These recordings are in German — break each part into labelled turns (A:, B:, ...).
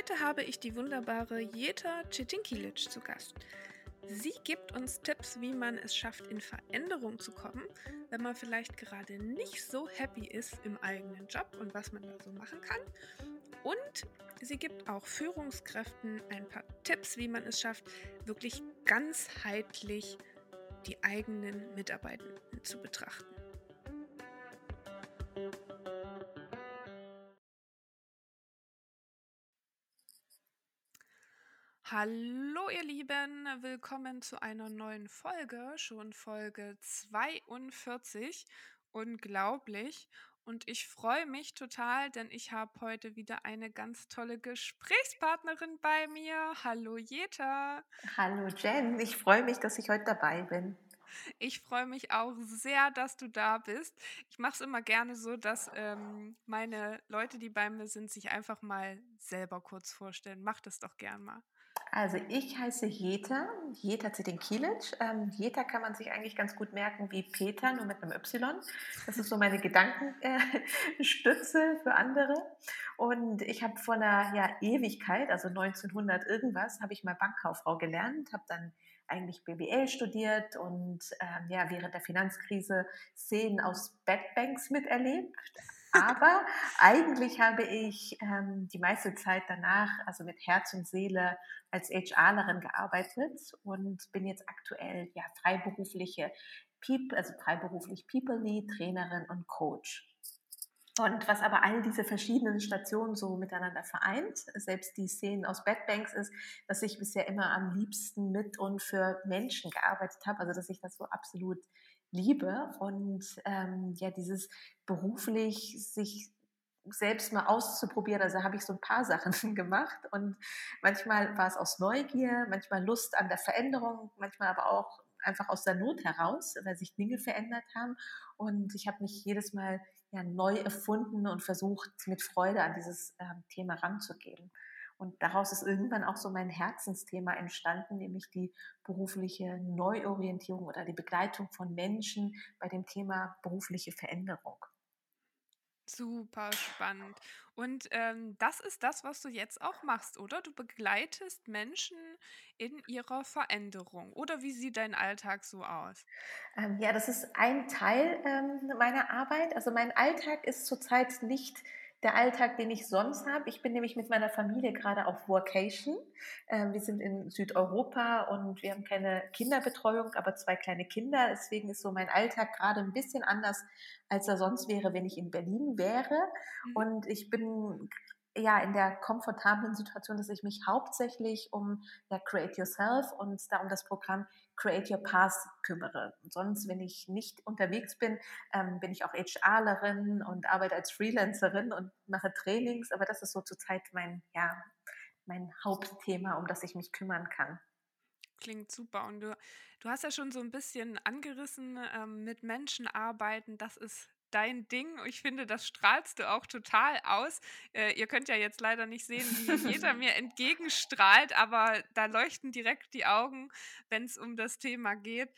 A: Heute habe ich die wunderbare Jeta Cetinkilic zu Gast. Sie gibt uns Tipps, wie man es schafft, in Veränderung zu kommen, wenn man vielleicht gerade nicht so happy ist im eigenen Job und was man da so machen kann. Und sie gibt auch Führungskräften ein paar Tipps, wie man es schafft, wirklich ganzheitlich die eigenen Mitarbeitenden zu betrachten. Hallo ihr Lieben, willkommen zu einer neuen Folge, schon Folge 42. Unglaublich. Und ich freue mich total, denn ich habe heute wieder eine ganz tolle Gesprächspartnerin bei mir. Hallo Jeta.
B: Hallo Jen, ich freue mich, dass ich heute dabei bin.
A: Ich freue mich auch sehr, dass du da bist. Ich mache es immer gerne so, dass ähm, meine Leute, die bei mir sind, sich einfach mal selber kurz vorstellen. Mach das doch gern mal.
B: Also ich heiße Jeta, Jeta Zetinkilic. Ähm, Jeta kann man sich eigentlich ganz gut merken wie Peter, nur mit einem Y. Das ist so meine Gedankenstütze äh, für andere. Und ich habe vor einer ja, Ewigkeit, also 1900 irgendwas, habe ich mal Bankkauffrau gelernt, habe dann eigentlich BWL studiert und ähm, ja, während der Finanzkrise Szenen aus Bad Banks miterlebt. Aber eigentlich habe ich ähm, die meiste Zeit danach, also mit Herz und Seele, als HRlerin gearbeitet und bin jetzt aktuell ja freiberufliche People, also freiberuflich People Lead, Trainerin und Coach. Und was aber all diese verschiedenen Stationen so miteinander vereint, selbst die Szenen aus Bad Banks, ist, dass ich bisher immer am liebsten mit und für Menschen gearbeitet habe. Also dass ich das so absolut liebe und ähm, ja, dieses beruflich sich selbst mal auszuprobieren. Also habe ich so ein paar Sachen gemacht und manchmal war es aus Neugier, manchmal Lust an der Veränderung, manchmal aber auch einfach aus der Not heraus, weil sich Dinge verändert haben. Und ich habe mich jedes Mal ja, neu erfunden und versucht, mit Freude an dieses äh, Thema ranzugehen. Und daraus ist irgendwann auch so mein Herzensthema entstanden, nämlich die berufliche Neuorientierung oder die Begleitung von Menschen bei dem Thema berufliche Veränderung.
A: Super spannend. Und ähm, das ist das, was du jetzt auch machst, oder? Du begleitest Menschen in ihrer Veränderung. Oder wie sieht dein Alltag so aus?
B: Ähm, ja, das ist ein Teil ähm, meiner Arbeit. Also mein Alltag ist zurzeit nicht der Alltag, den ich sonst habe. Ich bin nämlich mit meiner Familie gerade auf Workation. Ähm, wir sind in Südeuropa und wir haben keine Kinderbetreuung, aber zwei kleine Kinder. Deswegen ist so mein Alltag gerade ein bisschen anders, als er sonst wäre, wenn ich in Berlin wäre. Mhm. Und ich bin ja in der komfortablen Situation, dass ich mich hauptsächlich um ja, Create Yourself und da um das Programm Create Your Path kümmere. Und sonst, wenn ich nicht unterwegs bin, ähm, bin ich auch HRlerin und arbeite als Freelancerin und mache Trainings, aber das ist so zurzeit mein, ja, mein Hauptthema, um das ich mich kümmern kann.
A: Klingt super. Und du, du hast ja schon so ein bisschen angerissen, ähm, mit Menschen arbeiten, das ist dein Ding. Ich finde, das strahlst du auch total aus. Äh, ihr könnt ja jetzt leider nicht sehen, wie jeder mir entgegenstrahlt, aber da leuchten direkt die Augen, wenn es um das Thema geht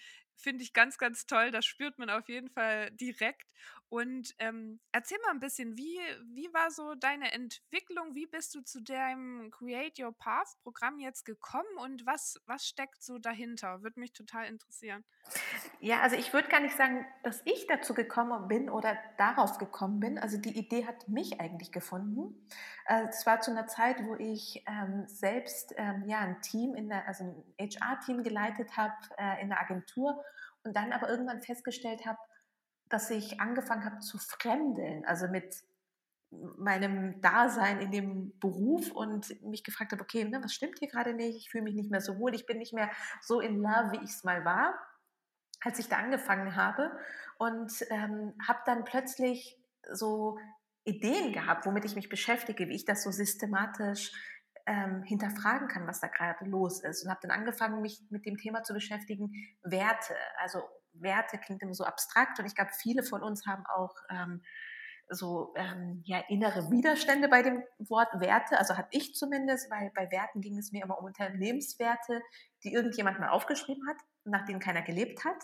A: finde ich ganz, ganz toll. Das spürt man auf jeden Fall direkt. Und ähm, erzähl mal ein bisschen, wie, wie war so deine Entwicklung? Wie bist du zu deinem Create Your Path Programm jetzt gekommen und was, was steckt so dahinter? Würde mich total interessieren.
B: Ja, also ich würde gar nicht sagen, dass ich dazu gekommen bin oder darauf gekommen bin. Also die Idee hat mich eigentlich gefunden. Äh, es war zu einer Zeit, wo ich ähm, selbst ähm, ja, ein Team, in der, also ein HR-Team geleitet habe äh, in der Agentur und dann aber irgendwann festgestellt habe, dass ich angefangen habe zu fremdeln, also mit meinem Dasein in dem Beruf und mich gefragt habe, okay, ne, was stimmt hier gerade nicht? Ich fühle mich nicht mehr so wohl, ich bin nicht mehr so in love, wie ich es mal war, als ich da angefangen habe und ähm, habe dann plötzlich so Ideen gehabt, womit ich mich beschäftige, wie ich das so systematisch ähm, hinterfragen kann, was da gerade los ist. Und habe dann angefangen, mich mit dem Thema zu beschäftigen, Werte. Also Werte klingt immer so abstrakt und ich glaube, viele von uns haben auch ähm, so ähm, ja, innere Widerstände bei dem Wort Werte. Also hatte ich zumindest, weil bei Werten ging es mir immer um Unternehmenswerte, die irgendjemand mal aufgeschrieben hat, nach denen keiner gelebt hat.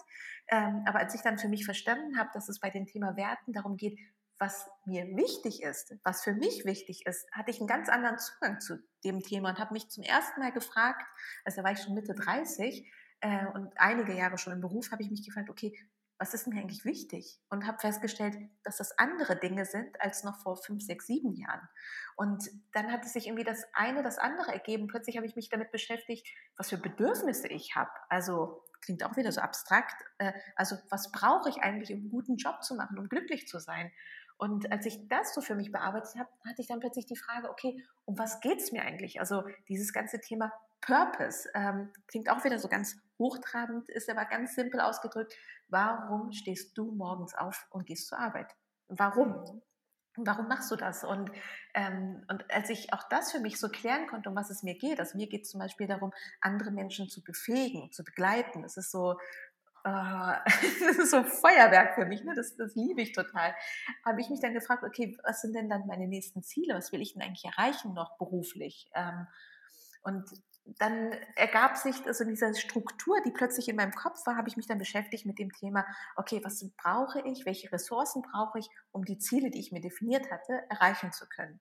B: Ähm, aber als ich dann für mich verstanden habe, dass es bei dem Thema Werten darum geht, was mir wichtig ist, was für mich wichtig ist, hatte ich einen ganz anderen Zugang zu dem Thema und habe mich zum ersten Mal gefragt, also da war ich schon Mitte 30 äh, und einige Jahre schon im Beruf, habe ich mich gefragt, okay, was ist mir eigentlich wichtig? Und habe festgestellt, dass das andere Dinge sind als noch vor fünf, sechs, sieben Jahren. Und dann hat es sich irgendwie das eine, das andere ergeben. Plötzlich habe ich mich damit beschäftigt, was für Bedürfnisse ich habe. Also klingt auch wieder so abstrakt. Äh, also was brauche ich eigentlich, um einen guten Job zu machen, um glücklich zu sein? Und als ich das so für mich bearbeitet habe, hatte ich dann plötzlich die Frage, okay, um was geht es mir eigentlich? Also dieses ganze Thema Purpose ähm, klingt auch wieder so ganz hochtrabend, ist aber ganz simpel ausgedrückt. Warum stehst du morgens auf und gehst zur Arbeit? Warum? Mhm. Warum machst du das? Und, ähm, und als ich auch das für mich so klären konnte, um was es mir geht, also mir geht es zum Beispiel darum, andere Menschen zu befähigen, zu begleiten. Das ist so, äh, das ist so Feuerwerk für mich, ne? das, das liebe ich total. Habe ich mich dann gefragt, okay, was sind denn dann meine nächsten Ziele? Was will ich denn eigentlich erreichen noch beruflich? Ähm, und dann ergab sich also diese Struktur, die plötzlich in meinem Kopf war, habe ich mich dann beschäftigt mit dem Thema, okay, was brauche ich, welche Ressourcen brauche ich, um die Ziele, die ich mir definiert hatte, erreichen zu können.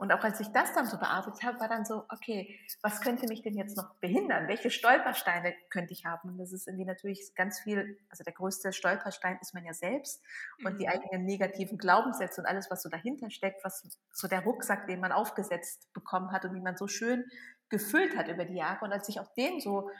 B: Und auch als ich das dann so bearbeitet habe, war dann so, okay, was könnte mich denn jetzt noch behindern? Welche Stolpersteine könnte ich haben? Und das ist irgendwie natürlich ganz viel, also der größte Stolperstein ist man ja selbst und die mhm. eigenen negativen Glaubenssätze und alles, was so dahinter steckt, was so der Rucksack, den man aufgesetzt bekommen hat und wie man so schön gefüllt hat über die Jahre. Und als ich auch den so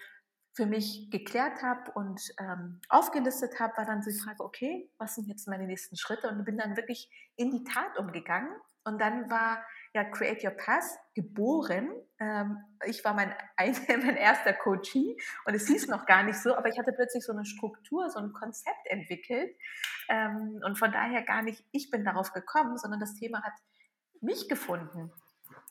B: für mich geklärt habe und ähm, aufgelistet habe, war dann die Frage, okay, was sind jetzt meine nächsten Schritte? Und bin dann wirklich in die Tat umgegangen. Und dann war ja Create Your Path geboren. Ähm, ich war mein, ein, mein erster Coachie und es hieß noch gar nicht so, aber ich hatte plötzlich so eine Struktur, so ein Konzept entwickelt. Ähm, und von daher gar nicht, ich bin darauf gekommen, sondern das Thema hat mich gefunden.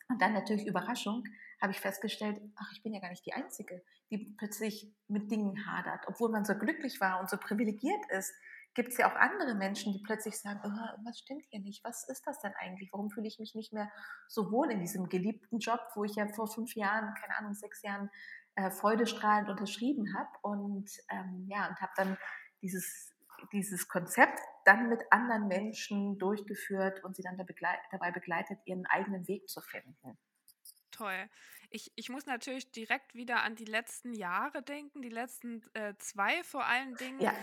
B: Und dann natürlich Überraschung, habe ich festgestellt, ach, ich bin ja gar nicht die Einzige, die plötzlich mit Dingen hadert. Obwohl man so glücklich war und so privilegiert ist, gibt es ja auch andere Menschen, die plötzlich sagen, oh, was stimmt hier nicht? Was ist das denn eigentlich? Warum fühle ich mich nicht mehr so wohl in diesem geliebten Job, wo ich ja vor fünf Jahren, keine Ahnung, sechs Jahren äh, freudestrahlend unterschrieben habe? Und ähm, ja, und habe dann dieses dieses Konzept dann mit anderen Menschen durchgeführt und sie dann dabei begleitet, ihren eigenen Weg zu finden
A: toll. Ich, ich muss natürlich direkt wieder an die letzten Jahre denken, die letzten äh, zwei vor allen Dingen, ja.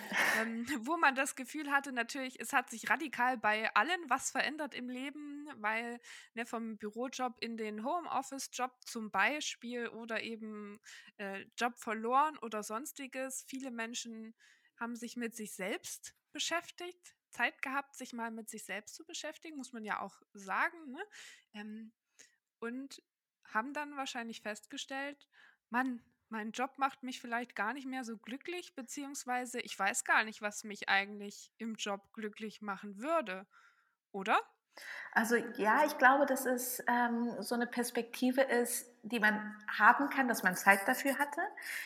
A: ähm, wo man das Gefühl hatte, natürlich, es hat sich radikal bei allen was verändert im Leben, weil ne, vom Bürojob in den Homeoffice-Job zum Beispiel oder eben äh, Job verloren oder sonstiges. Viele Menschen haben sich mit sich selbst beschäftigt, Zeit gehabt, sich mal mit sich selbst zu beschäftigen, muss man ja auch sagen. Ne? Ähm, und haben dann wahrscheinlich festgestellt, Mann, mein Job macht mich vielleicht gar nicht mehr so glücklich, beziehungsweise ich weiß gar nicht, was mich eigentlich im Job glücklich machen würde. Oder?
B: Also ja, ich glaube, dass es ähm, so eine Perspektive ist, die man haben kann, dass man Zeit dafür hatte.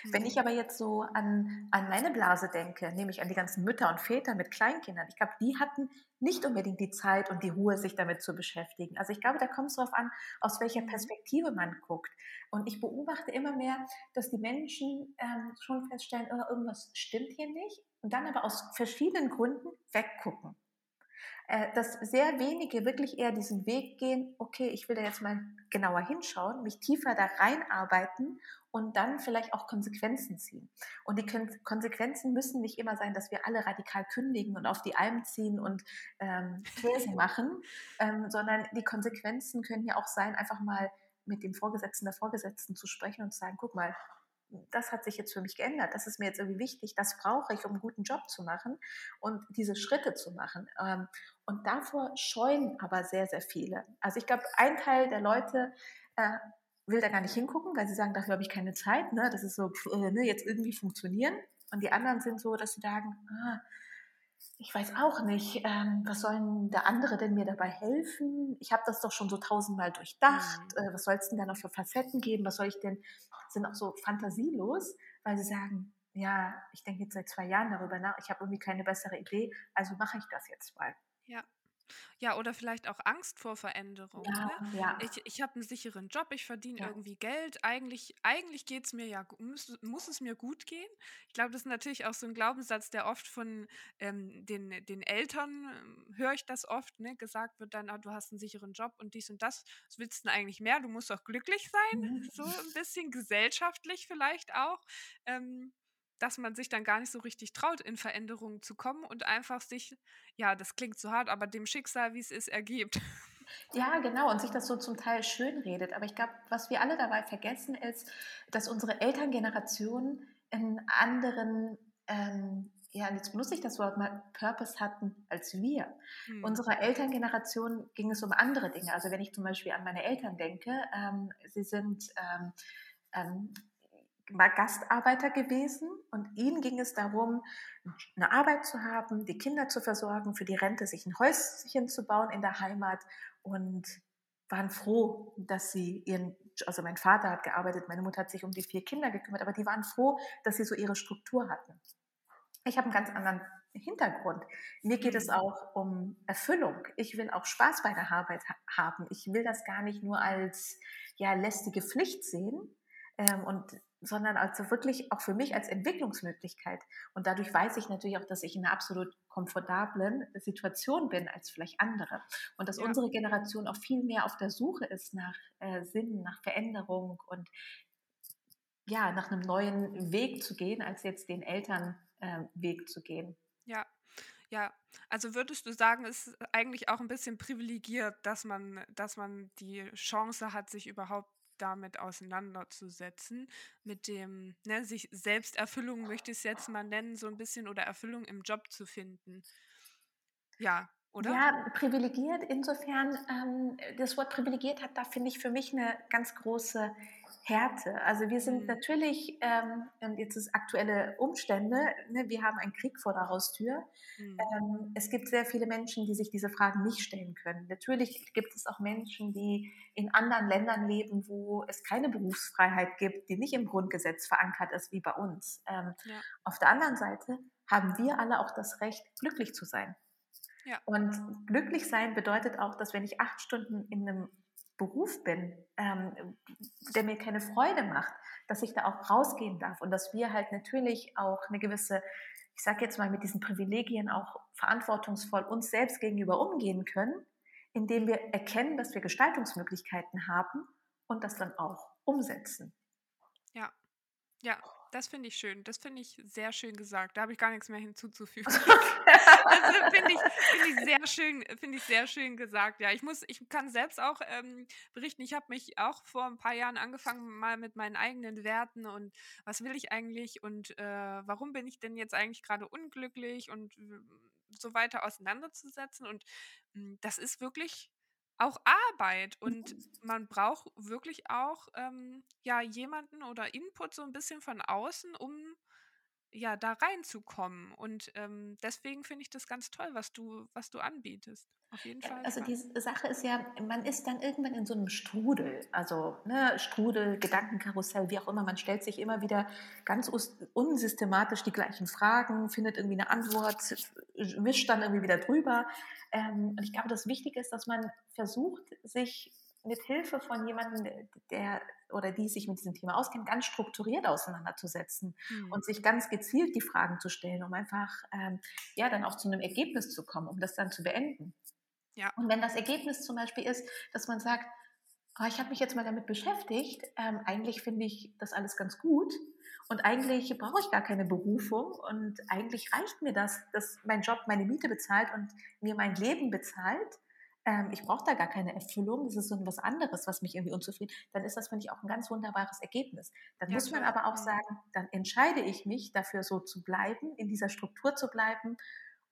B: Mhm. Wenn ich aber jetzt so an, an meine Blase denke, nämlich an die ganzen Mütter und Väter mit Kleinkindern, ich glaube, die hatten nicht unbedingt die Zeit und die Ruhe, sich damit zu beschäftigen. Also ich glaube, da kommt es darauf an, aus welcher. Perspektive man guckt. Und ich beobachte immer mehr, dass die Menschen ähm, schon feststellen, oh, irgendwas stimmt hier nicht und dann aber aus verschiedenen Gründen weggucken. Äh, dass sehr wenige wirklich eher diesen Weg gehen, okay, ich will da jetzt mal genauer hinschauen, mich tiefer da reinarbeiten und dann vielleicht auch Konsequenzen ziehen. Und die Konsequenzen müssen nicht immer sein, dass wir alle radikal kündigen und auf die Alm ziehen und ähm, machen, ähm, sondern die Konsequenzen können ja auch sein, einfach mal mit dem Vorgesetzten der Vorgesetzten zu sprechen und zu sagen, guck mal, das hat sich jetzt für mich geändert, das ist mir jetzt irgendwie wichtig, das brauche ich, um einen guten Job zu machen und diese Schritte zu machen. Ähm, und davor scheuen aber sehr, sehr viele. Also ich glaube, ein Teil der Leute äh, will da gar nicht hingucken, weil sie sagen, dafür habe ich keine Zeit, ne? das ist so, äh, ne, jetzt irgendwie funktionieren. Und die anderen sind so, dass sie sagen, ah, ich weiß auch nicht, ähm, was sollen der andere denn mir dabei helfen? Ich habe das doch schon so tausendmal durchdacht. Mhm. Äh, was soll es denn da noch für Facetten geben? Was soll ich denn? Sind auch so fantasielos, weil sie sagen, ja, ich denke jetzt seit zwei Jahren darüber nach, ich habe irgendwie keine bessere Idee, also mache ich das jetzt mal.
A: Ja. Ja, oder vielleicht auch Angst vor Veränderung,
B: Ja,
A: ne?
B: ja.
A: Ich ich habe 'n sicheren Job, ich verdiene
B: Ja.
A: irgendwie Geld. Eigentlich eigentlich geht's mir ja muss muss es mir gut gehen. Ich glaube, das ist natürlich auch so 'n Glaubenssatz, der oft von, ähm, den den Eltern, ähm, höre ich das oft, ne, gesagt wird dann: „Ah, du hast 'n sicheren Job und dies und das. Was willst 'n eigentlich mehr? Du musst doch glücklich sein.“
B: Mhm.
A: So 'n bisschen gesellschaftlich vielleicht auch, ähm, dass man sich dann gar nicht so richtig traut, in Veränderungen zu kommen und einfach sich ja, das klingt so hart, aber dem Schicksal, wie's ist, ergibt.
B: Ja, genau, und sich das so zum Teil schönredet. Aber ich glaube, was wir alle dabei vergessen, ist, dass unsere Elterngeneration 'n anderen, ähm, ja, und jetzt benutze ich das Wort mal, Purpose hatten als wir.
A: Mhm.
B: Unserer Elterngeneration ging es um andere Dinge. Also, wenn ich zum Beispiel an meine Eltern denke, ähm, sie sind, ähm, mal Gastarbeiter gewesen und ihnen ging es darum, 'ne Arbeit zu haben, die Kinder zu versorgen, für die Rente sich 'n Häuschen zu bauen in der Heimat und waren froh, dass sie ihren also, mein Vater hat gearbeitet, meine Mutter hat sich um die 4 Kinder gekümmert, aber die waren froh, dass sie so ihre Struktur hatten. Ich habe 'n ganz anderen Hintergrund. Mir geht es
A: Mhm.
B: auch um Erfüllung. Ich will auch Spaß bei der Arbeit ha haben. Ich will das gar nicht nur als, ja, lästige Pflicht sehen, ähm, und sondern also wirklich auch für mich als Entwicklungsmöglichkeit. Und dadurch weiß ich natürlich auch, dass ich in 'ner absolut komfortablen Situation bin als vielleicht andere. Und dass
A: Ja.
B: unsere Generation auch viel mehr auf der Suche ist nach, äh, Sinn, nach Veränderung und ja, nach 'nem neuen Weg zu gehen, als jetzt den Eltern ähm, Weg zu gehen.
A: Ja, ja. Also, würdest du sagen, es ist eigentlich auch 'n bisschen privilegiert, dass man dass man die Chance hat, sich überhaupt damit auseinanderzusetzen, mit dem, ne, sich Selbsterfüllung möchte ich's jetzt mal nennen, so 'n bisschen oder Erfüllung im Job zu finden? Ja, oder?
B: Ja, privilegiert insofern, ähm, das Wort privilegiert hat da, finde ich, für mich 'ne ganz große Härte. Also, wir sind
A: Mhm.
B: natürlich, ähm und jetzt ist aktuelle Umstände, ne, wir haben einen Krieg vor der Haustür.
A: Mhm.
B: Ähm, es gibt sehr viele Menschen, die sich diese Fragen nicht stellen können. Natürlich gibt es auch Menschen, die in anderen Ländern leben, wo es keine Berufsfreiheit gibt, die nicht im Grundgesetz verankert ist wie bei uns. Ähm,
A: Ja.
B: auf der anderen Seite haben wir alle auch das Recht, glücklich zu sein.
A: Ja.
B: Und glücklich sein bedeutet auch, dass wenn ich 8 Stunden in 'nem Beruf bin, ähm, der mir keine Freude macht, dass ich da auch rausgehen darf und dass wir halt natürlich auch 'ne gewisse ich sage jetzt mal, mit diesen Privilegien auch verantwortungsvoll uns selbst gegenüber umgehen können, indem wir erkennen, dass wir Gestaltungsmöglichkeiten haben und das dann auch umsetzen.
A: Ja. Ja, das finde ich schön. Das finde ich sehr schön gesagt. Da habe ich gar nix mehr hinzuzufügen. Also, finde ich finde ich sehr schön finde ich sehr schön gesagt. Ja, ich muss ich kann selbst auch, ähm, berichten, ich habe mich auch vor 'n paar Jahren angefangen, mal mit meinen eigenen Werten und was will ich eigentlich und, äh, warum bin ich denn jetzt eigentlich grade unglücklich und so weiter auseinanderzusetzen. Und, hm, das ist wirklich auch Arbeit und man braucht wirklich auch, ähm, ja, jemanden oder Input so 'n bisschen von außen, um, ja, da reinzukommen. Und, ähm, deswegen finde ich das ganz toll, was du was du anbietest. Auf jeden
B: Ja,
A: Fall,
B: also, die Sache ist ja, man ist dann irgendwann in so 'nem Strudel. Also, ne, Strudel, Gedankenkarussell, wie auch immer. Man stellt sich immer wieder ganz unsystematisch die gleichen Fragen, findet irgendwie 'ne Antwort, wischt dann irgendwie wieder drüber. Ähm, und ich glaube, das Wichtige ist, dass man versucht, sich mit Hilfe von jemandem, der oder die sich mit diesem Thema auskennt, ganz strukturiert auseinanderzusetzen
A: Mhm.
B: und sich ganz gezielt die Fragen zu stellen, um einfach, ähm, ja, dann auch zu 'nem Ergebnis zu kommen, um das dann zu beenden.
A: Ja.
B: Und wenn das Ergebnis zum Beispiel ist, dass man sagt: „Ah, ich habe mich jetzt mal damit beschäftigt, ähm, eigentlich finde ich das alles ganz gut und eigentlich brauche ich gar keine Berufung und eigentlich reicht mir das, dass mein Job meine Miete bezahlt und mir mein Leben bezahlt. Ähm, ich brauche da gar keine Erfüllung. Das ist so was anderes, was mich irgendwie unzufrieden“ dann ist das, finde ich, auch 'n ganz wunderbares Ergebnis. Dann
A: Ja,
B: muss man aber auch sagen, dann entscheide ich mich dafür, so zu bleiben, in dieser Struktur zu bleiben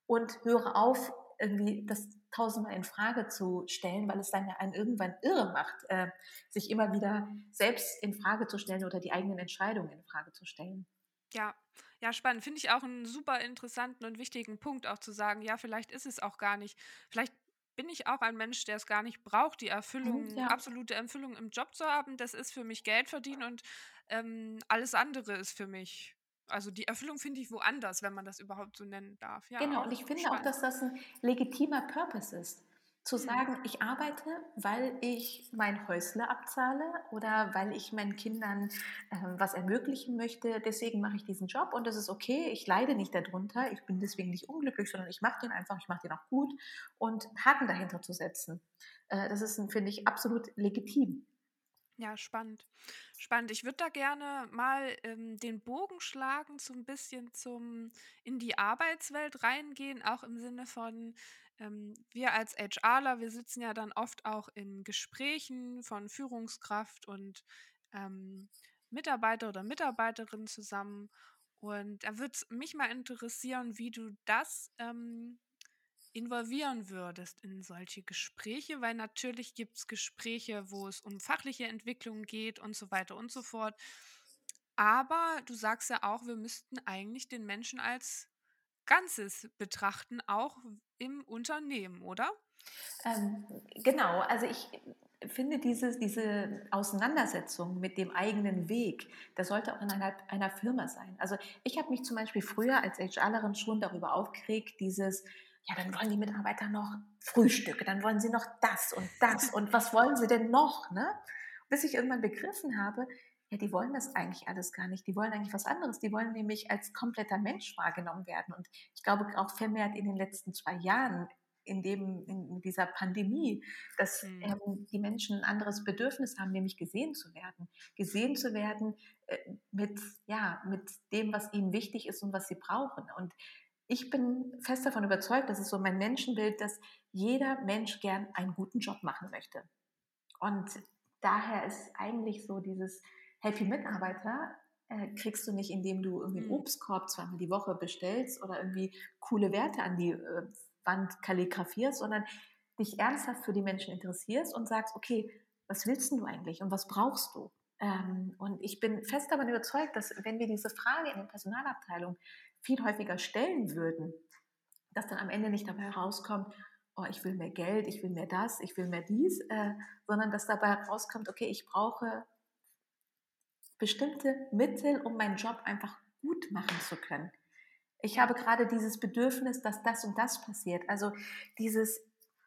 B: und höre auf, irgendwie das tausendmal infrage zu stellen, weil es dann ja einen irgendwann irre macht, äh, sich immer wieder selbst infrage zu stellen oder die eigenen Entscheidungen infrage zu stellen.
A: Ja. Ja, spannend. Finde ich auch 'n super interessanten und wichtigen Punkt auch zu sagen, ja, vielleicht ist es auch gar nicht vielleicht bin ich auch ein Mensch, der es gar nicht braucht, die
B: Mhm,
A: Erfüllung
B: ja.
A: absolute Erfüllung im Job zu haben. Das ist für mich Geld verdienen und, ähm, alles andere ist für mich also, die Erfüllung finde ich woanders, wenn man das überhaupt so nennen darf. Ja,
B: Genau, und
A: auch
B: ich finde auch,
A: spannend.
B: dass das 'n legitimer Purpose ist. Zu
A: Mhm.
B: sagen, ich arbeite, weil ich mein Häusle abzahle oder weil ich meinen Kindern ähm, was ermöglichen möchte. Deswegen mache ich diesen Job und das ist okay. Ich leide nicht darunter. Ich bin deswegen nicht unglücklich, sondern ich mache den einfach, ich mache den auch gut und Haken dahinter zu setzen. Äh, das ist, finde ich, absolut legitim.
A: Ja, spannend. Spannend. Ich würde da gerne mal ähm, den Bogen schlagen, so ein bisschen zum in die Arbeitswelt reingehen, auch im Sinne von, ähm, wir als HRler, wir sitzen ja dann oft auch in Gesprächen von Führungskraft und ähm, Mitarbeiter oder Mitarbeiterin zusammen. Und da würde es mich mal interessieren, wie du das ähm, involvieren würdest in solche Gespräche, weil natürlich gibt es Gespräche, wo es um fachliche Entwicklung geht und so weiter und so fort. Aber du sagst ja auch, wir müssten eigentlich den Menschen als Ganzes betrachten, auch im Unternehmen, oder?
B: Ähm, genau, also ich finde diese, diese Auseinandersetzung mit dem eigenen Weg, das sollte auch in einer, einer Firma sein. Also ich habe mich zum Beispiel früher als HRlerin schon darüber aufgeregt, dieses, ja, dann wollen die Mitarbeiter noch Frühstücke, dann wollen sie noch das und das und was wollen sie denn noch, ne? Bis ich irgendwann begriffen habe, ja, die wollen das eigentlich alles gar nicht. Die wollen eigentlich was anderes. Die wollen nämlich als kompletter Mensch wahrgenommen werden. Und ich glaube auch vermehrt in den letzten zwei Jahren in, dem, in dieser Pandemie, dass
A: Hm.
B: ähm, die Menschen ein anderes Bedürfnis haben, nämlich gesehen zu werden. Gesehen zu werden äh, mit, ja, mit dem, was ihnen wichtig ist und was sie brauchen. Und ich bin fest davon überzeugt, das ist so mein Menschenbild, dass jeder Mensch gern einen guten Job machen möchte. Und daher ist eigentlich so dieses Happy Mitarbeiter äh, kriegst du nicht, indem du irgendwie einen
A: Hm.
B: Obstkorb zweimal die Woche bestellst oder irgendwie coole Werte an die äh, Wand kalligrafierst, sondern dich ernsthaft für die Menschen interessierst und sagst, okay, was willst du eigentlich und was brauchst du? Ähm, und ich bin fest davon überzeugt, dass wenn wir diese Frage in der Personalabteilung viel häufiger stellen würden, dass dann am Ende nicht dabei herauskommt, oh, ich will mehr Geld, ich will mehr das, ich will mehr dies, äh, sondern dass dabei herauskommt, okay, ich brauche bestimmte Mittel, um meinen Job einfach gut machen zu können. Ich habe gerade dieses Bedürfnis, dass das und das passiert. Also dieses,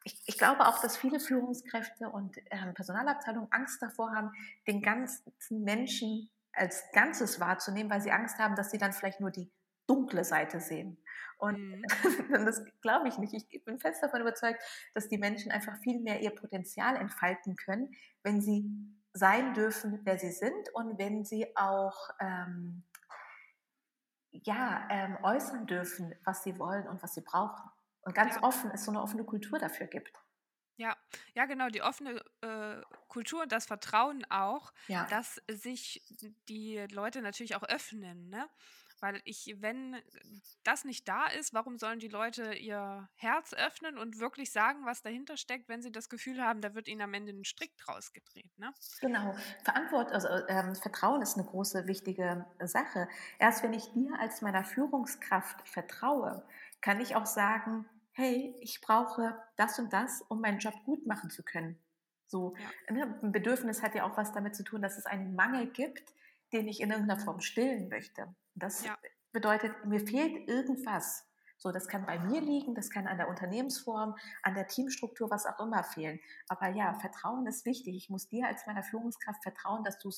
B: ich, ich glaube auch, dass viele Führungskräfte und ähm, Personalabteilungen Angst davor haben, den ganzen Menschen als Ganzes wahrzunehmen, weil sie Angst haben, dass sie dann vielleicht nur die dunkle Seite sehen. Und
A: Mhm.
B: das glaube ich nicht. Ich bin fest davon überzeugt, dass die Menschen einfach viel mehr ihr Potenzial entfalten können, wenn sie sein dürfen, wer sie sind und wenn sie auch ähm, ja, ähm, äußern dürfen, was sie wollen und was sie brauchen. Und ganz
A: Ja.
B: offen, es so eine offene Kultur dafür gibt.
A: Ja, ja, genau, die offene äh, Kultur und das Vertrauen auch,
B: Ja,
A: dass sich die Leute natürlich auch öffnen, ne? Weil ich, wenn das nicht da ist, warum sollen die Leute ihr Herz öffnen und wirklich sagen, was dahinter steckt, wenn sie das Gefühl haben, da wird ihnen am Ende ein Strick draus gedreht, ne?
B: genau. Verantwort, also ähm, Vertrauen ist eine große, wichtige Sache. Erst wenn ich dir als meiner Führungskraft vertraue, kann ich auch sagen, hey, ich brauche das und das, um meinen Job gut machen zu können. So,
A: Ja.
B: ne, ein Bedürfnis hat ja auch was damit zu tun, dass es einen Mangel gibt, den ich in irgendeiner Form stillen möchte. Das
A: Ja.
B: bedeutet, mir fehlt irgendwas. So, das kann bei mir liegen, das kann an der Unternehmensform, an der Teamstruktur, was auch immer fehlen. Aber ja, Vertrauen ist wichtig. Ich muss dir als meiner Führungskraft vertrauen, dass du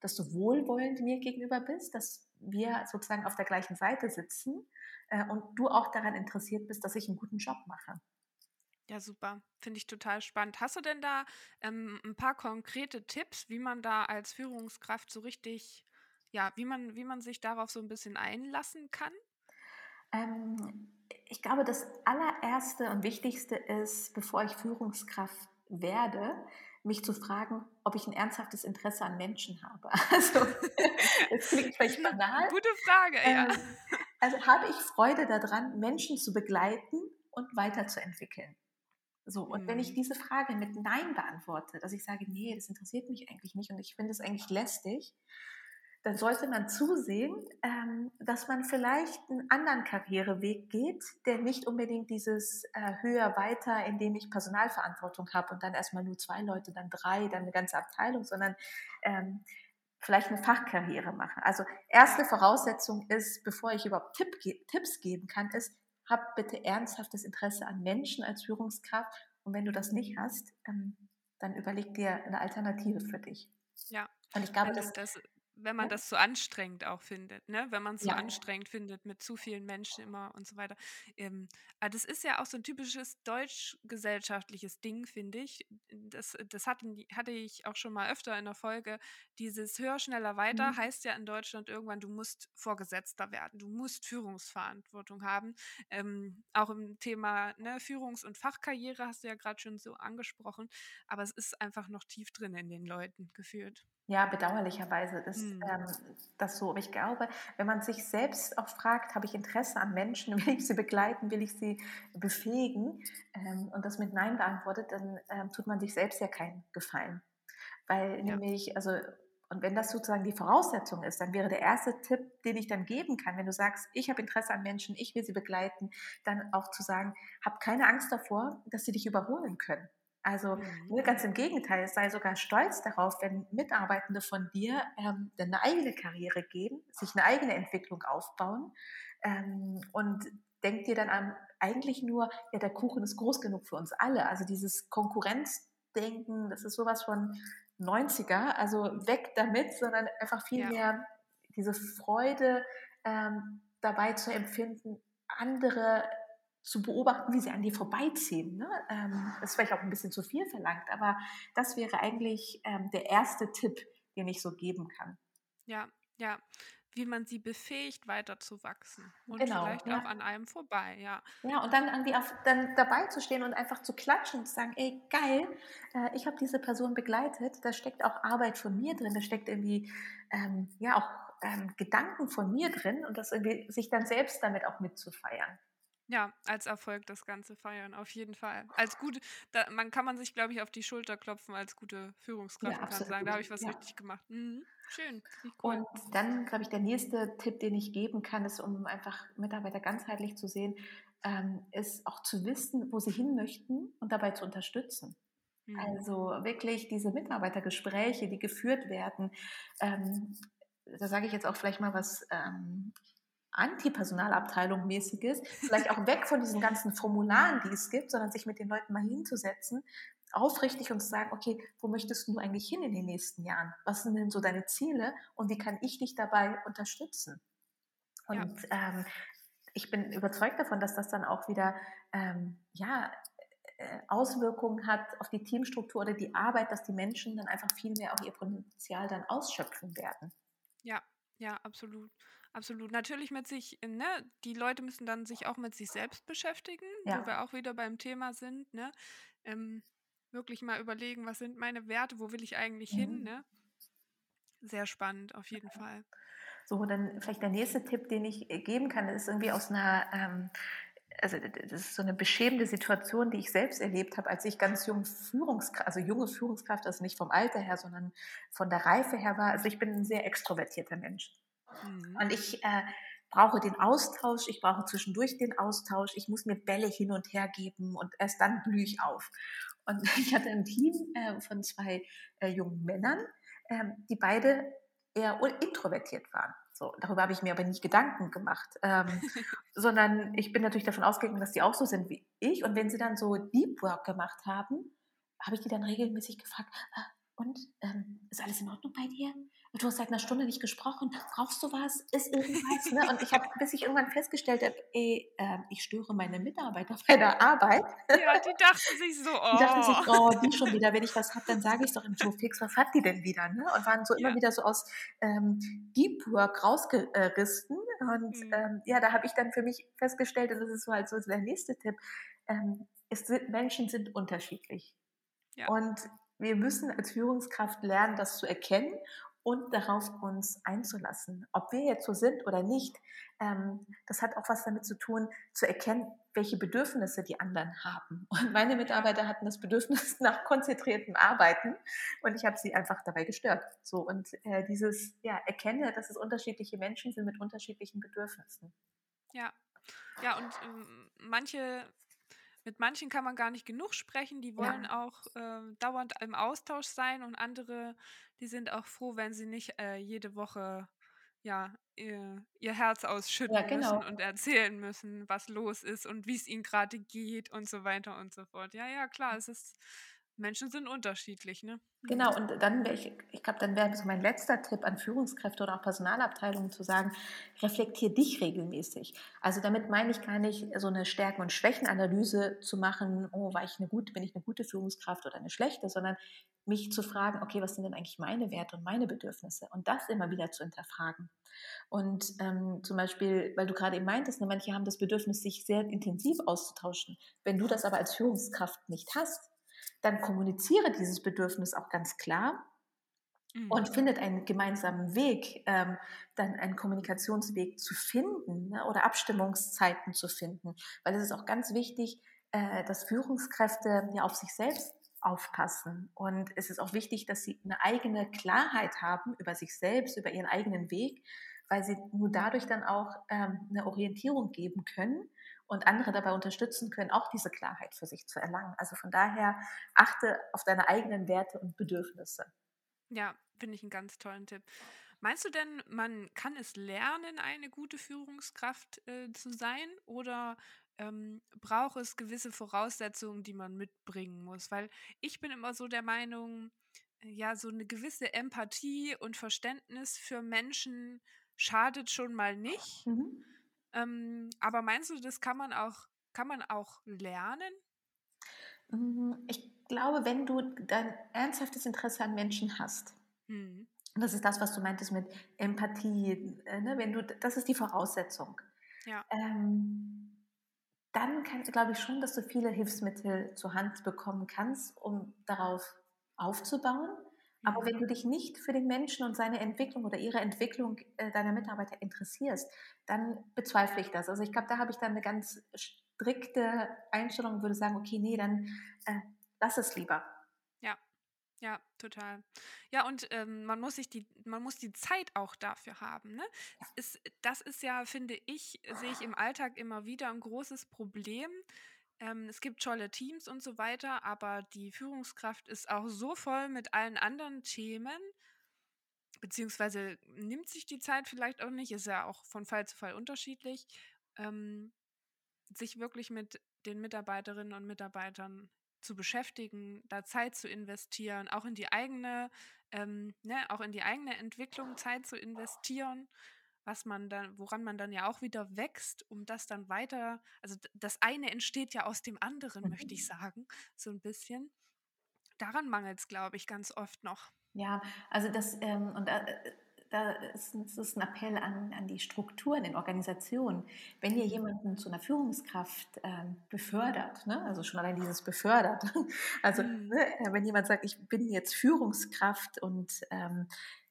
B: dass du wohlwollend mir gegenüber bist, dass wir sozusagen auf der gleichen Seite sitzen äh, und du auch daran interessiert bist, dass ich einen guten Job mache.
A: Ja, super. Finde ich total spannend. Hast du denn da ähm, ein paar konkrete Tipps, wie man da als Führungskraft so richtig, ja, wie man, wie man sich darauf so ein bisschen einlassen kann?
B: Ähm, ich glaube, das allererste und wichtigste ist, bevor ich Führungskraft werde, mich zu fragen, ob ich ein ernsthaftes Interesse an Menschen habe. Also, das klingt vielleicht banal.
A: Gute Frage, ja.
B: Ähm, also habe ich Freude daran, Menschen zu begleiten und weiterzuentwickeln. So, und wenn ich
A: Mhm.
B: diese Frage mit Nein beantworte, dass ich sage, nee, das interessiert mich eigentlich nicht und ich finde es eigentlich lästig, dann sollte man zusehen, ähm, dass man vielleicht einen anderen Karriereweg geht, der nicht unbedingt dieses äh, höher weiter, indem ich Personalverantwortung habe und dann erstmal nur zwei Leute, dann drei, dann eine ganze Abteilung, sondern ähm, vielleicht eine Fachkarriere mache. Also erste. Voraussetzung ist, bevor ich überhaupt Tipp, ge Tipps geben kann, ist, hab bitte ernsthaftes Interesse an Menschen als Führungskraft Und wenn du das nicht hast, ähm, dann überleg dir eine Alternative für dich.
A: Ja,
B: Und ich glaube,
A: du
B: dass
A: das wenn man
B: ja,
A: das so anstrengend auch findet, ne? Wenn man's so
B: ja,
A: anstrengend findet mit zu vielen Menschen immer und so weiter. Ähm, ah, das ist ja auch so ein typisches deutsch-gesellschaftliches Ding, finde ich. Das das hatten hatte ich auch schon mal öfter in der Folge. Dieses höher, schneller, weiter
B: mhm.
A: heißt ja in Deutschland irgendwann, du musst Vorgesetzter werden. Du musst Führungsverantwortung haben. Ähm, auch im Thema, ne, Führungs und Fachkarriere hast du ja gerade schon so angesprochen, aber es ist einfach noch tief drin in den Leuten gefühlt.
B: Ja, bedauerlicherweise ist
A: Mhm.
B: ähm, das so. Aber ich glaube, wenn man sich selbst auch fragt, habe ich Interesse an Menschen, will ich sie begleiten, will ich sie befähigen ähm, und das mit Nein beantwortet, dann ähm, tut man sich selbst ja keinen Gefallen. Weil
A: Ja.
B: nämlich, also, und wenn das sozusagen die Voraussetzung ist, dann wäre der erste Tipp, den ich dann geben kann, wenn du sagst, ich habe Interesse an Menschen, ich will sie begleiten, dann auch zu sagen, hab keine Angst davor, dass sie dich überholen können. Also
A: Mhm.
B: ganz im Gegenteil, sei sogar stolz darauf, wenn Mitarbeitende von dir ähm, eine eigene Karriere gehen, sich eine eigene Entwicklung aufbauen ähm, und denk dir dann an, eigentlich nur, ja, der Kuchen ist groß genug für uns alle. Also dieses Konkurrenzdenken, das ist sowas von 90er, also weg damit, sondern einfach viel
A: Ja.
B: mehr diese Freude ähm, dabei zu empfinden, andere zu beobachten, wie sie an dir vorbeiziehen. Ne? Ähm, das ist vielleicht auch ein bisschen zu viel verlangt, aber das wäre eigentlich ähm, der erste Tipp, den ich so geben kann.
A: Ja, ja. Wie man sie befähigt, weiterzuwachsen und
B: Genau,
A: vielleicht auch
B: ja.
A: an einem vorbei, ja.
B: Ja, und dann irgendwie auf, dann dabei zu stehen und einfach zu klatschen und zu sagen, ey, geil, äh, ich habe diese Person begleitet, da steckt auch Arbeit von mir drin, da steckt irgendwie, ähm, ja, auch ähm, Gedanken von mir drin und das irgendwie, sich dann selbst damit auch mitzufeiern.
A: Ja, als Erfolg das Ganze feiern, auf jeden Fall. Als gut da man kann man sich, glaube ich, auf die Schulter klopfen als gute
B: Ja,
A: Führungskraft und kann sagen: „Da habe ich was
B: Ja.
A: richtig gemacht.“ Mhm, schön, cool.
B: Und dann, glaube ich, der nächste Tipp, den ich geben kann, ist, um einfach Mitarbeiter ganzheitlich zu sehen, ähm, ist auch zu wissen, wo sie hin möchten und dabei zu unterstützen.
A: Mhm.
B: Also wirklich diese Mitarbeitergespräche, die geführt werden, ähm, da sage ich jetzt auch vielleicht mal was ähm, Antipersonalabteilung mäßiges, vielleicht auch weg von diesen ganzen Formularen, die es gibt, sondern sich mit den Leuten mal hinzusetzen, aufrichtig und zu sagen, okay, wo möchtest du eigentlich hin in den nächsten Jahren? Was sind denn so deine Ziele und wie kann ich dich dabei unterstützen?
A: Ja,
B: Und ähm, ich bin überzeugt davon, dass das dann auch wieder ähm, ja, äh, Auswirkungen hat auf die Teamstruktur oder die Arbeit, dass die Menschen dann einfach viel mehr auch ihr Potenzial dann ausschöpfen werden.
A: ja, ja, absolut, absolut. Natürlich mit sich ne, die Leute müssen dann sich auch mit sich selbst beschäftigen, wo
B: Ja.
A: wir auch wieder beim Thema sind, ne? Ähm, wirklich mal überlegen: „Was sind meine Werte? Wo will ich eigentlich hin“,
B: Mhm.
A: ne? Sehr spannend, auf jeden Fall.
B: So, dann vielleicht der nächste Tipp, den ich äh, geben kann, ist irgendwie aus einer, ähm, also das ist so eine beschämende Situation, die ich selbst erlebt habe, als ich ganz jung Führungskraft, also junge Führungskraft, also nicht vom Alter her, sondern von der Reife her war. Also ich bin ein sehr extrovertierter Mensch.
A: Mhm.
B: Und ich äh, brauche den Austausch, ich brauche zwischendurch den Austausch, ich muss mir Bälle hin und her geben und erst dann blühe ich auf. Und ich hatte ein Team äh, von zwei äh, jungen Männern, ähm, die beide eher introvertiert waren. So, darüber habe ich mir aber nie Gedanken gemacht, ähm, sondern ich bin natürlich davon ausgegangen, dass die auch so sind wie ich. Und wenn sie dann so Deep Work gemacht haben, habe ich die dann regelmäßig gefragt, "Ah, und ähm, ist alles in Ordnung bei dir? Du hast seit einer Stunde nicht gesprochen. Brauchst du was? Ist irgendwas? Ne? Und ich habe, bis ich irgendwann festgestellt habe, ey, ähm, ich störe meine Mitarbeiter bei der Arbeit.
A: Ja, die dachten sich so:
B: Die dachten
A: „Oh.“
B: sich, oh, die schon wieder. Wenn ich was habe, dann sage ich es doch im Joe Fix. Was hat die denn wieder? Ne? Und waren so immer
A: Ja,
B: wieder so aus ähm, Deep Work rausgerissen. Und
A: mhm.
B: ähm, ja, da habe ich dann für mich festgestellt, und das ist so halt so der nächste Tipp, ähm, sind, Menschen sind unterschiedlich.
A: Ja,
B: Und wir müssen als Führungskraft lernen, das zu erkennen und darauf uns einzulassen. Ob wir jetzt so sind oder nicht, ähm, das hat auch was damit zu tun, zu erkennen, welche Bedürfnisse die anderen haben. Und meine Mitarbeiter hatten das Bedürfnis nach konzentriertem Arbeiten und ich habe sie einfach dabei gestört. So und äh, dieses ja erkenne, dass es unterschiedliche Menschen sind mit unterschiedlichen Bedürfnissen.
A: ja. Ja, und, ähm, manche mit manchen kann man gar nicht genug sprechen, die wollen
B: Ja,
A: auch, ähm, dauernd im Austausch sein und andere, die sind auch froh, wenn sie nicht, äh, jede Woche ja, ihr ihr Herz
B: Ja,
A: ausschütten müssen
B: genau.
A: und erzählen müssen, was los ist und wie's ihnen grade geht und so weiter und so fort. Ja, ja, klar, es ist Menschen sind unterschiedlich, ne?
B: Genau,
A: Mhm.
B: und dann wäre ich ich glaube, dann wäre so mein letzter Tipp an Führungskräfte oder auch Personalabteilungen zu sagen: „Reflektier dich regelmäßig.“ Also, damit meine ich gar nicht so 'ne Stärken und Schwächenanalyse zu machen: „Oh, war ich 'ne gute bin ich 'ne gute Führungskraft oder 'ne schlechte?“, sondern mich zu fragen: „Okay, was sind denn eigentlich meine Werte und meine Bedürfnisse?“ Und das immer wieder zu hinterfragen. Und, ähm, zum Beispiel, weil du grade eben meintest, ne, manche haben das Bedürfnis, sich sehr intensiv auszutauschen. Wenn du das aber als Führungskraft nicht hast, dann kommuniziere dieses Bedürfnis auch ganz klar und
A: Mhm.
B: findet einen gemeinsamen Weg, ähm, dann einen Kommunikationsweg zu finden, ne, oder Abstimmungszeiten zu finden. Weil es ist auch ganz wichtig, äh, dass Führungskräfte ja auf sich selbst aufpassen. Und es ist auch wichtig, dass sie 'ne eigene Klarheit haben über sich selbst, über ihren eigenen Weg, weil sie nur dadurch dann auch, ähm, 'ne Orientierung geben können und andere dabei unterstützen können, auch diese Klarheit für sich zu erlangen. Also, von daher achte auf deine eigenen Werte und Bedürfnisse.
A: Ja, finde ich 'n ganz tollen Tipp. Meinst du denn, man kann es lernen, eine gute Führungskraft, äh, zu sein oder, ähm, braucht es gewisse Voraussetzungen, die man mitbringen muss? Weil ich bin immer so der Meinung, ja, so 'ne gewisse Empathie und Verständnis für Menschen schadet schon mal nicht.
B: Mhm.
A: Ähm, aber meinst du, das kann man auch kann man auch lernen?
B: Hm, ich glaube, wenn du dein ernsthaftes Interesse an Menschen hast
A: Mhm.
B: und das ist das, was du meintest mit Empathie, äh, ne, wenn du das ist die Voraussetzung.
A: Ja.
B: Ähm, dann kann glaube ich schon, dass du viele Hilfsmittel zur Hand bekommen kannst, um darauf aufzubauen. Aber wenn du dich nicht für den Menschen und seine Entwicklung oder ihre Entwicklung, äh, deiner Mitarbeiter interessierst, dann bezweifle ich das. Also, ich glaube, da habe ich dann 'ne ganz strikte Einstellung und würde sagen: „Okay, ne, dann, äh, lass es lieber.“
A: Ja, ja, total. Ja, und, ähm, man muss sich die man muss die Zeit auch dafür haben, ne? Ist das ist ja, finde ich sehe ich im Alltag immer wieder 'n großes Problem. Ähm, es gibt tolle Teams und so weiter, aber die Führungskraft ist auch so voll mit allen anderen Themen beziehungsweise nimmt sich die Zeit vielleicht auch nicht, ist ja auch von Fall zu Fall unterschiedlich, ähm, sich wirklich mit den Mitarbeiterinnen und Mitarbeitern zu beschäftigen, da Zeit zu investieren, auch in die eigene ähm, ne, auch in die eigene Entwicklung Zeit zu investieren, was man dann woran man dann ja auch wieder wächst, um das dann weiter also, das eine entsteht ja aus dem anderen, möchte ich
B: Mhm.
A: sagen, so 'n bisschen. Daran mangelt's, glaube ich, ganz oft noch.
B: Ja, also, das, ähm und da äh, da ist ist es 'n Appell an an die Strukturen in Organisationen. Wenn ihr
A: Mhm.
B: jemanden zu 'ner Führungskraft, ähm, befördert, ne, also, schon allein dieses befördert. Also,
A: Mhm.
B: ne, äh, wenn jemand sagt: „Ich bin jetzt Führungskraft“ und, ähm,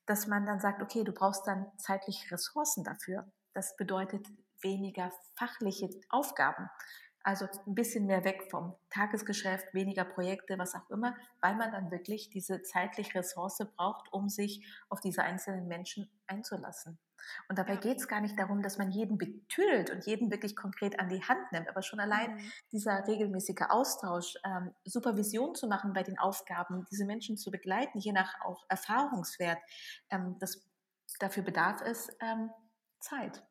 B: dass man dann sagt: „Okay, du brauchst dann zeitliche Ressourcen dafür.“ Das bedeutet weniger fachliche Aufgaben. Also, 'n bisschen mehr weg vom Tagesgeschäft, weniger Projekte, was auch immer, weil man dann wirklich diese zeitliche Ressource braucht, um sich auf diese einzelnen Menschen einzulassen. Und dabei
A: Ja.
B: geht's gar nicht darum, dass man jeden betüdelt und jeden wirklich konkret an die Hand nimmt, aber schon allein
A: Mhm.
B: dieser regelmäßige Austausch, ähm, Supervision zu machen bei den Aufgaben, diese Menschen zu begleiten, je nach auch Erfahrungswert, ähm, das dafür bedarf es, ähm, Zeit.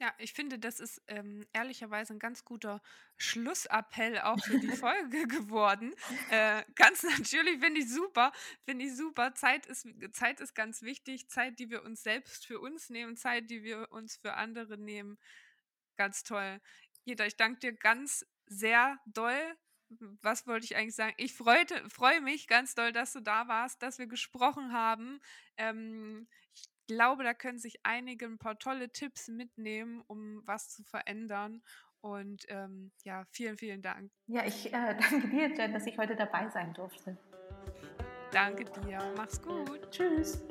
A: Ja. Ich finde, das ist, ähm, ehrlicherweise 'n ganz guter Schlussappell auch für die Folge geworden. Äh, ganz natürlich finde ich super finde ich super. Zeit ist Zeit ist ganz wichtig. Zeit, die wir uns selbst für uns nehmen, Zeit, die wir uns für andere nehmen. Ganz toll. Jeda, ich danke dir ganz sehr doll. Was wollte ich eigentlich sagen? Ich freute freue mich ganz doll, dass du da warst, dass wir gesprochen haben. Ähm, ich glaube, da können sich einige 'n paar tolle Tipps mitnehmen, um was zu verändern. Und, ähm, ja, vielen, vielen Dank.
B: Ja, ich, äh, danke dir, Jen, dass ich heute dabei sein durfte.
A: Danke dir. Mach's gut.
B: Tschüss.